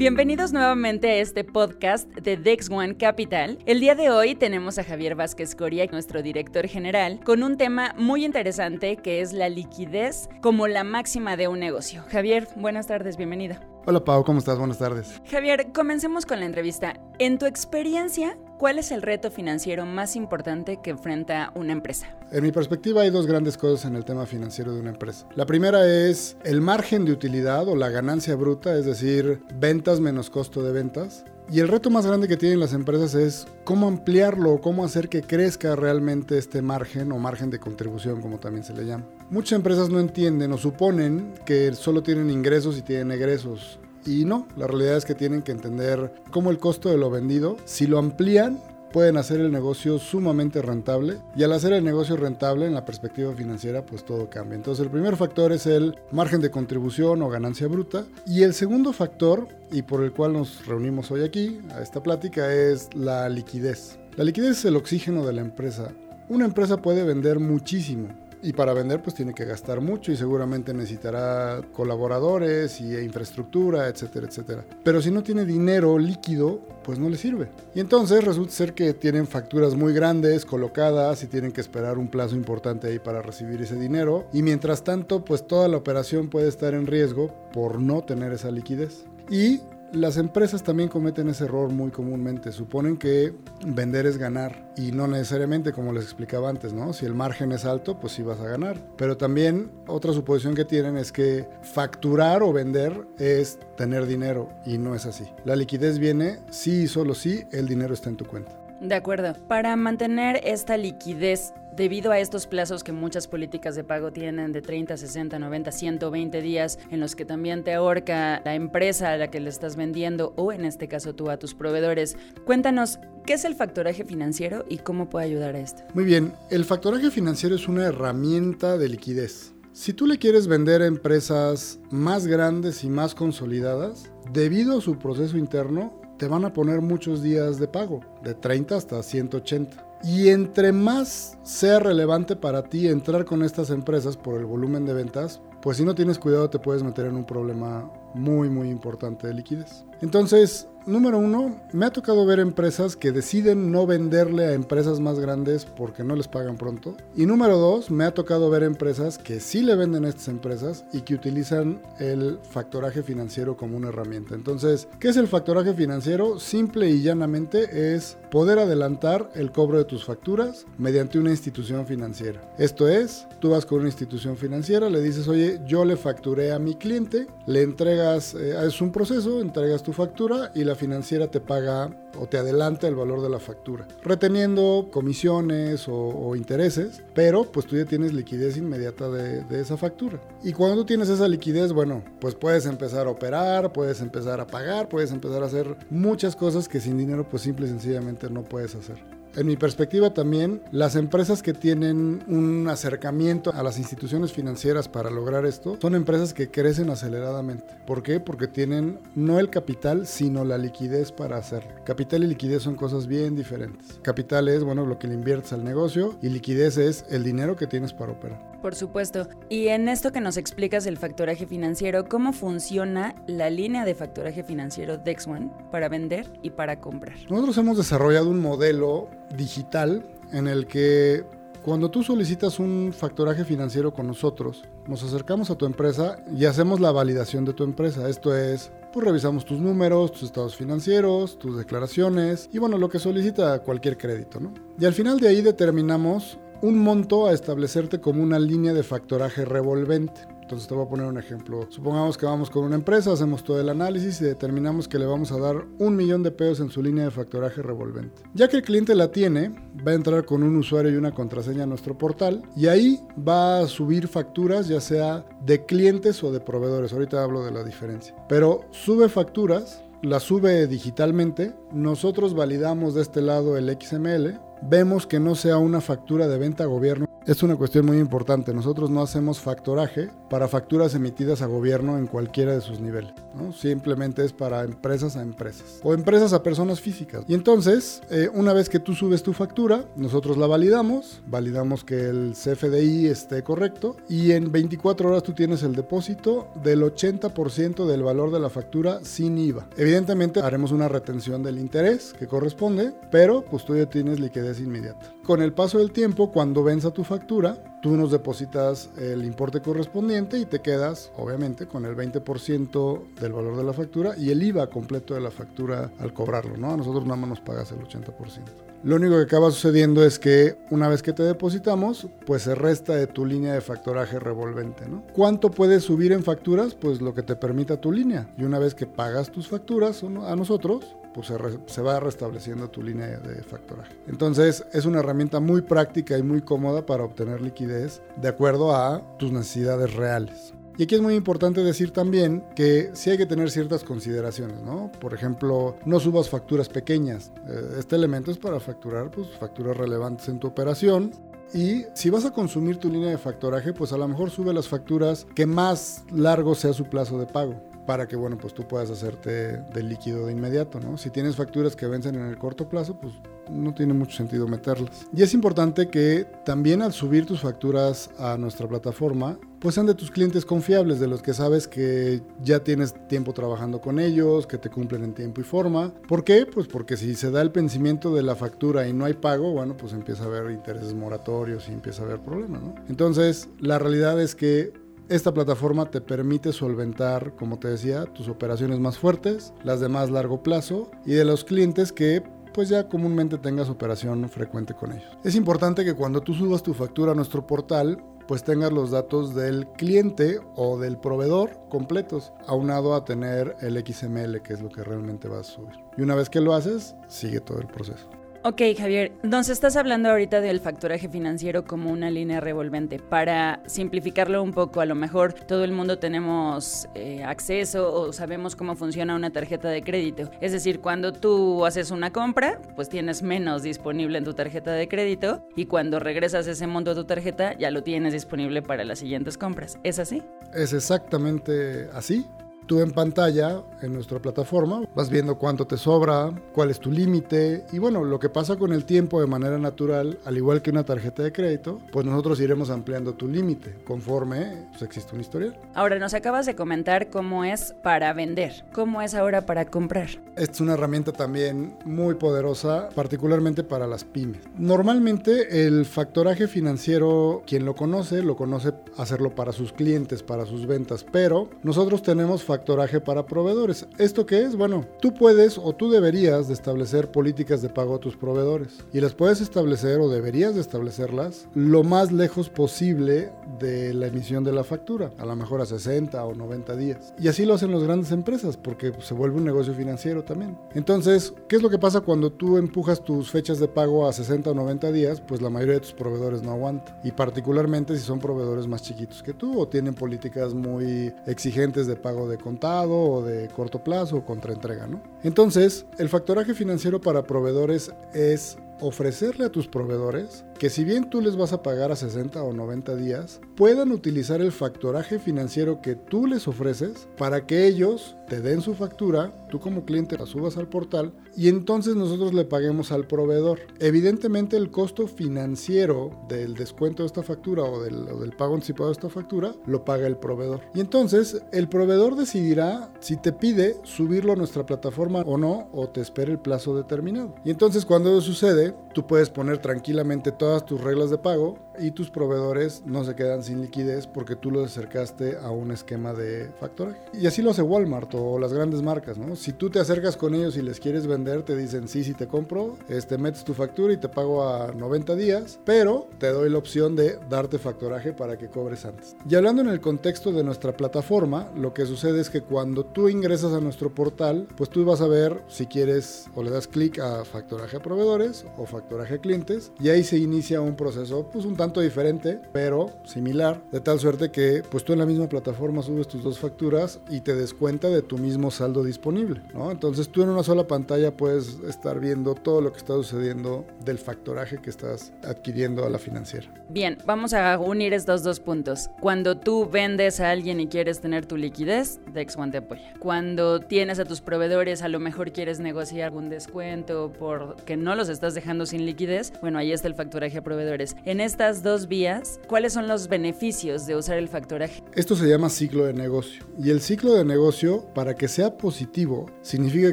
Bienvenidos nuevamente a este podcast de Dex One Capital. El día de hoy tenemos a Javier Vázquez Coria, nuestro director general, con un tema muy interesante que es la liquidez como la máxima de un negocio. Javier, buenas tardes, bienvenida. Hola Pau, ¿cómo estás? Buenas tardes. Javier, comencemos con la entrevista. En tu experiencia, ¿cuál es el reto financiero más importante que enfrenta una empresa? En mi perspectiva hay dos grandes cosas en el tema financiero de una empresa. La primera es el margen de utilidad o la ganancia bruta, es decir, ventas menos costo de ventas. Y el reto más grande que tienen las empresas es cómo ampliarlo, cómo hacer que crezca realmente este margen o margen de contribución, como también se le llama. Muchas empresas no entienden o suponen que solo tienen ingresos y tienen egresos. Y no, la realidad es que tienen que entender cómo el costo de lo vendido, si lo amplían, pueden hacer el negocio sumamente rentable y al hacer el negocio rentable en la perspectiva financiera pues todo cambia. Entonces el primer factor es el margen de contribución o ganancia bruta y el segundo factor y por el cual nos reunimos hoy aquí a esta plática es la liquidez. La liquidez es el oxígeno de la empresa. Una empresa puede vender muchísimo, y para vender pues tiene que gastar mucho y seguramente necesitará colaboradores y infraestructura, etcétera, etcétera. Pero si no tiene dinero líquido, pues no le sirve. Y entonces resulta ser que tienen facturas muy grandes colocadas y tienen que esperar un plazo importante ahí para recibir ese dinero. Y mientras tanto, pues toda la operación puede estar en riesgo por no tener esa liquidez. Y las empresas también cometen ese error muy comúnmente. Suponen que vender es ganar y no necesariamente como les explicaba antes, ¿no? Si el margen es alto, pues sí vas a ganar. Pero también otra suposición que tienen es que facturar o vender es tener dinero y no es así. La liquidez viene sí y solo si el dinero está en tu cuenta. De acuerdo. Para mantener esta liquidez debido a estos plazos que muchas políticas de pago tienen de 30, 60, 90, 120 días, en los que también te ahorca la empresa a la que le estás vendiendo o en este caso tú a tus proveedores. Cuéntanos, ¿qué es el factoraje financiero y cómo puede ayudar a esto? Muy bien, el factoraje financiero es una herramienta de liquidez. Si tú le quieres vender a empresas más grandes y más consolidadas, debido a su proceso interno, te van a poner muchos días de pago, de 30 hasta 180. Y entre más sea relevante para ti entrar con estas empresas por el volumen de ventas, pues si no tienes cuidado te puedes meter en un problema muy muy importante de liquidez. Entonces, número uno, me ha tocado ver empresas que deciden no venderle a empresas más grandes porque no les pagan pronto. Y número dos, me ha tocado ver empresas que sí le venden a estas empresas y que utilizan el factoraje financiero como una herramienta. Entonces, ¿qué es el factoraje financiero? Simple y llanamente es poder adelantar el cobro de tus facturas mediante una institución financiera. Esto es, tú vas con una institución financiera, le dices, oye, yo le facturé a mi cliente, le entregas, eh, es un proceso, entregas tu factura y la financiera te paga o te adelanta el valor de la factura, reteniendo comisiones o, intereses, pero pues tú ya tienes liquidez inmediata de, de, esa factura. Y cuando tú tienes esa liquidez, bueno, pues puedes empezar a operar, puedes empezar a pagar, puedes empezar a hacer muchas cosas que sin dinero pues simple y sencillamente no puedes hacer. En mi perspectiva también, las empresas que tienen un acercamiento a las instituciones financieras para lograr esto son empresas que crecen aceleradamente. ¿Por qué? Porque tienen no el capital, sino la liquidez para hacerlo. Capital y liquidez son cosas bien diferentes. Capital es, bueno, lo que le inviertes al negocio y liquidez es el dinero que tienes para operar. Por supuesto. Y en esto que nos explicas el factoraje financiero, ¿cómo funciona la línea de factoraje financiero Dex One para vender y para comprar? Nosotros hemos desarrollado un modelo digital en el que cuando tú solicitas un factoraje financiero con nosotros, nos acercamos a tu empresa y hacemos la validación de tu empresa. Esto es, pues revisamos tus números, tus estados financieros, tus declaraciones y bueno, lo que solicita cualquier crédito, ¿no? Y al final de ahí determinamos un monto a establecerte como una línea de factoraje revolvente. Entonces te voy a poner un ejemplo. Supongamos que vamos con una empresa, hacemos todo el análisis y determinamos que le vamos a dar un millón de pesos en su línea de factoraje revolvente. Ya que el cliente la tiene, va a entrar con un usuario y una contraseña a nuestro portal y ahí va a subir facturas ya sea de clientes o de proveedores. Ahorita hablo de la diferencia. Pero sube facturas, las sube digitalmente, nosotros validamos de este lado el XML vemos que no sea una factura de venta a gobierno. Es una cuestión muy importante. Nosotros no hacemos factoraje para facturas emitidas a gobierno en cualquiera de sus niveles. Simplemente es para empresas a empresas o empresas a personas físicas. Y entonces, eh, una vez que tú subes tu factura, nosotros la validamos, validamos que el CFDI esté correcto y en 24 horas tú tienes el depósito del 80% del valor de la factura sin IVA. Evidentemente haremos una retención del interés que corresponde, pero pues tú ya tienes liquidez inmediata. Con el paso del tiempo, cuando venza tu factura, tú nos depositas el importe correspondiente y te quedas, obviamente, con el 20% del valor de la factura y el IVA completo de la factura al cobrarlo, ¿no? A nosotros nada más nos pagas el 80%. Lo único que acaba sucediendo es que una vez que te depositamos, pues se resta de tu línea de factoraje revolvente, ¿no? ¿Cuánto puedes subir en facturas? Pues lo que te permita tu línea. Y una vez que pagas tus facturas a nosotros, pues se, va restableciendo tu línea de factoraje. Entonces es una herramienta muy práctica y muy cómoda para obtener liquidez de acuerdo a tus necesidades reales. Y aquí es muy importante decir también que sí hay que tener ciertas consideraciones, ¿no? Por ejemplo, no subas facturas pequeñas. Eh, este elemento es para facturar pues, facturas relevantes en tu operación. Y si vas a consumir tu línea de factoraje, pues a lo mejor sube las facturas que más largo sea su plazo de pago para que, bueno, pues tú puedas hacerte del líquido de inmediato, ¿no? Si tienes facturas que vencen en el corto plazo, pues no tiene mucho sentido meterlas. Y es importante que también al subir tus facturas a nuestra plataforma, pues sean de tus clientes confiables, de los que sabes que ya tienes tiempo trabajando con ellos, que te cumplen en tiempo y forma. ¿Por qué? Pues porque si se da el vencimiento de la factura y no hay pago, bueno, pues empieza a haber intereses moratorios y empieza a haber problemas, ¿no? Entonces, la realidad es que esta plataforma te permite solventar, como te decía, tus operaciones más fuertes, las de más largo plazo y de los clientes que pues ya comúnmente tengas operación frecuente con ellos. Es importante que cuando tú subas tu factura a nuestro portal, pues tengas los datos del cliente o del proveedor completos, aunado a tener el XML, que es lo que realmente vas a subir. Y una vez que lo haces, sigue todo el proceso. Ok, Javier, nos estás hablando ahorita del facturaje financiero como una línea revolvente. Para simplificarlo un poco, a lo mejor todo el mundo tenemos eh, acceso o sabemos cómo funciona una tarjeta de crédito. Es decir, cuando tú haces una compra, pues tienes menos disponible en tu tarjeta de crédito y cuando regresas ese monto a tu tarjeta ya lo tienes disponible para las siguientes compras. ¿Es así? Es exactamente así tú en pantalla, en nuestra plataforma, vas viendo cuánto te sobra, cuál es tu límite y bueno, lo que pasa con el tiempo de manera natural, al igual que una tarjeta de crédito, pues nosotros iremos ampliando tu límite conforme pues, existe un historial. Ahora nos acabas de comentar cómo es para vender, cómo es ahora para comprar. Esta es una herramienta también muy poderosa, particularmente para las pymes. Normalmente el factoraje financiero, quien lo conoce, lo conoce hacerlo para sus clientes, para sus ventas, pero nosotros tenemos factoraje factoraje para proveedores. ¿Esto qué es? Bueno, tú puedes o tú deberías de establecer políticas de pago a tus proveedores y las puedes establecer o deberías de establecerlas lo más lejos posible de la emisión de la factura, a lo mejor a 60 o 90 días. Y así lo hacen las grandes empresas porque se vuelve un negocio financiero también. Entonces, ¿qué es lo que pasa cuando tú empujas tus fechas de pago a 60 o 90 días? Pues la mayoría de tus proveedores no aguantan. Y particularmente si son proveedores más chiquitos que tú o tienen políticas muy exigentes de pago de contado o de corto plazo o contra entrega, ¿no? Entonces, el factoraje financiero para proveedores es ofrecerle a tus proveedores que si bien tú les vas a pagar a 60 o 90 días, puedan utilizar el factoraje financiero que tú les ofreces para que ellos te den su factura, tú como cliente la subas al portal y entonces nosotros le paguemos al proveedor. Evidentemente el costo financiero del descuento de esta factura o del, pago anticipado de esta factura lo paga el proveedor. Y entonces el proveedor decidirá si te pide subirlo a nuestra plataforma o no o te espera el plazo determinado. Y entonces cuando eso sucede, Okay. Tú puedes poner tranquilamente todas tus reglas de pago y tus proveedores no se quedan sin liquidez porque tú los acercaste a un esquema de factoraje. Y así lo hace Walmart o las grandes marcas, ¿no? Si tú te acercas con ellos y les quieres vender, te dicen, sí, sí te compro, este, metes tu factura y te pago a 90 días, pero te doy la opción de darte factoraje para que cobres antes. Y hablando en el contexto de nuestra plataforma, lo que sucede es que cuando tú ingresas a nuestro portal, pues tú vas a ver si quieres o le das clic a factoraje a proveedores o factoraje a clientes y ahí se inicia un proceso pues un tanto diferente, pero similar, de tal suerte que pues tú en la misma plataforma subes tus dos facturas y te des cuenta de tu mismo saldo disponible, ¿no? Entonces tú en una sola pantalla puedes estar viendo todo lo que está sucediendo del factoraje que estás adquiriendo a la financiera. Bien, vamos a unir estos dos puntos. Cuando tú vendes a alguien y quieres tener tu liquidez, DexOne te apoya. Cuando tienes a tus proveedores, a lo mejor quieres negociar algún descuento porque no los estás dejando sin liquidez, bueno, ahí está el factoraje a proveedores. En estas dos vías, ¿cuáles son los beneficios de usar el factoraje? Esto se llama ciclo de negocio. Y el ciclo de negocio, para que sea positivo, significa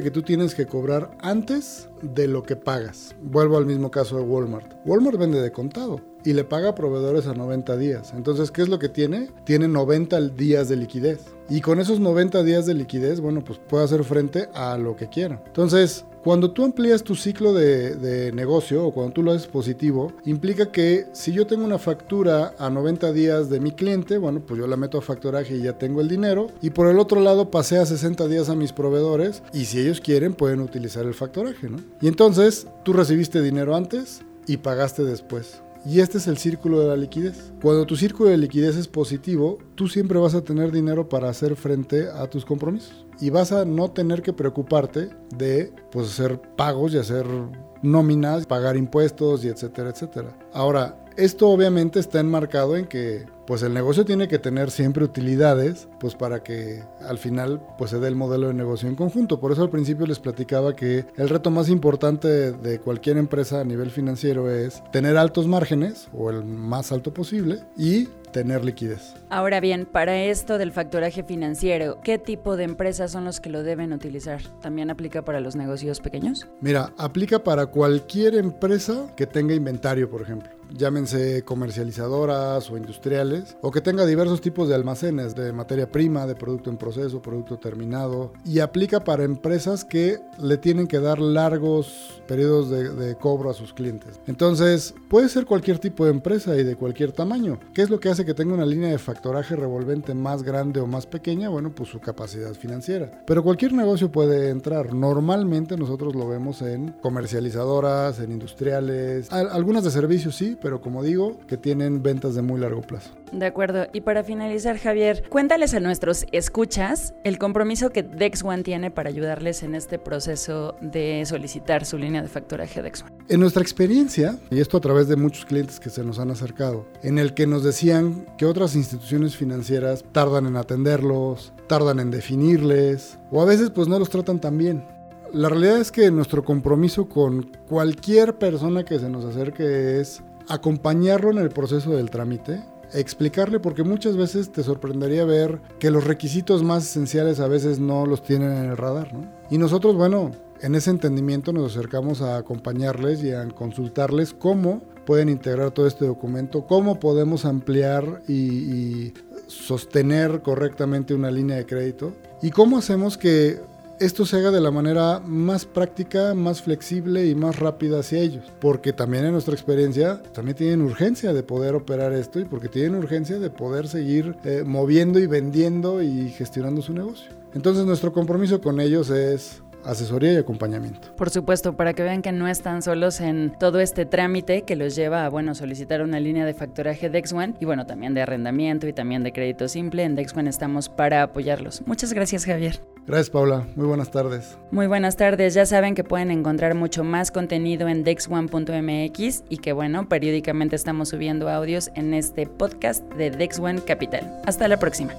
que tú tienes que cobrar antes de lo que pagas. Vuelvo al mismo caso de Walmart. Walmart vende de contado y le paga a proveedores a 90 días. Entonces, ¿qué es lo que tiene? Tiene 90 días de liquidez. Y con esos 90 días de liquidez, bueno, pues puede hacer frente a lo que quiera. Entonces, cuando tú amplías tu ciclo de, negocio o cuando tú lo haces positivo, implica que si yo tengo una factura a 90 días de mi cliente, bueno, pues yo la meto a factoraje y ya tengo el dinero. Y por el otro lado pasé a 60 días a mis proveedores y si ellos quieren pueden utilizar el factoraje, ¿no? Y entonces tú recibiste dinero antes y pagaste después. Y este es el círculo de la liquidez. Cuando tu círculo de liquidez es positivo, tú siempre vas a tener dinero para hacer frente a tus compromisos. Y vas a no tener que preocuparte de pues, hacer pagos y hacer nóminas, pagar impuestos y etcétera, etcétera. Ahora, esto obviamente está enmarcado en que pues el negocio tiene que tener siempre utilidades, pues para que al final pues se dé el modelo de negocio en conjunto. Por eso al principio les platicaba que el reto más importante de cualquier empresa a nivel financiero es tener altos márgenes o el más alto posible y tener liquidez. Ahora bien, para esto del factoraje financiero, ¿qué tipo de empresas son los que lo deben utilizar? ¿También aplica para los negocios pequeños? Mira, aplica para cualquier empresa que tenga inventario, por ejemplo llámense comercializadoras o industriales, o que tenga diversos tipos de almacenes de materia prima, de producto en proceso, producto terminado, y aplica para empresas que le tienen que dar largos periodos de, cobro a sus clientes. Entonces, puede ser cualquier tipo de empresa y de cualquier tamaño. ¿Qué es lo que hace que tenga una línea de factoraje revolvente más grande o más pequeña? Bueno, pues su capacidad financiera. Pero cualquier negocio puede entrar. Normalmente nosotros lo vemos en comercializadoras, en industriales, algunas de servicios sí, pero como digo, que tienen ventas de muy largo plazo. De acuerdo. Y para finalizar, Javier, cuéntales a nuestros escuchas el compromiso que Dex One tiene para ayudarles en este proceso de solicitar su línea de factoraje Dex One. En nuestra experiencia, y esto a través de muchos clientes que se nos han acercado, en el que nos decían que otras instituciones financieras tardan en atenderlos, tardan en definirles, o a veces pues no los tratan tan bien. La realidad es que nuestro compromiso con cualquier persona que se nos acerque es acompañarlo en el proceso del trámite, explicarle porque muchas veces te sorprendería ver que los requisitos más esenciales a veces no los tienen en el radar, ¿no? Y nosotros, bueno, en ese entendimiento nos acercamos a acompañarles y a consultarles cómo pueden integrar todo este documento, cómo podemos ampliar y, y sostener correctamente una línea de crédito y cómo hacemos que esto se haga de la manera más práctica, más flexible y más rápida hacia ellos. Porque también en nuestra experiencia, también tienen urgencia de poder operar esto y porque tienen urgencia de poder seguir eh, moviendo y vendiendo y gestionando su negocio. Entonces nuestro compromiso con ellos es asesoría y acompañamiento. Por supuesto, para que vean que no están solos en todo este trámite que los lleva a, bueno, solicitar una línea de factoraje DexOne y, bueno, también de arrendamiento y también de crédito simple. En DexOne estamos para apoyarlos. Muchas gracias, Javier. Gracias, Paula. Muy buenas tardes. Muy buenas tardes. Ya saben que pueden encontrar mucho más contenido en dexone.mx y que, bueno, periódicamente estamos subiendo audios en este podcast de DexOne Capital. Hasta la próxima.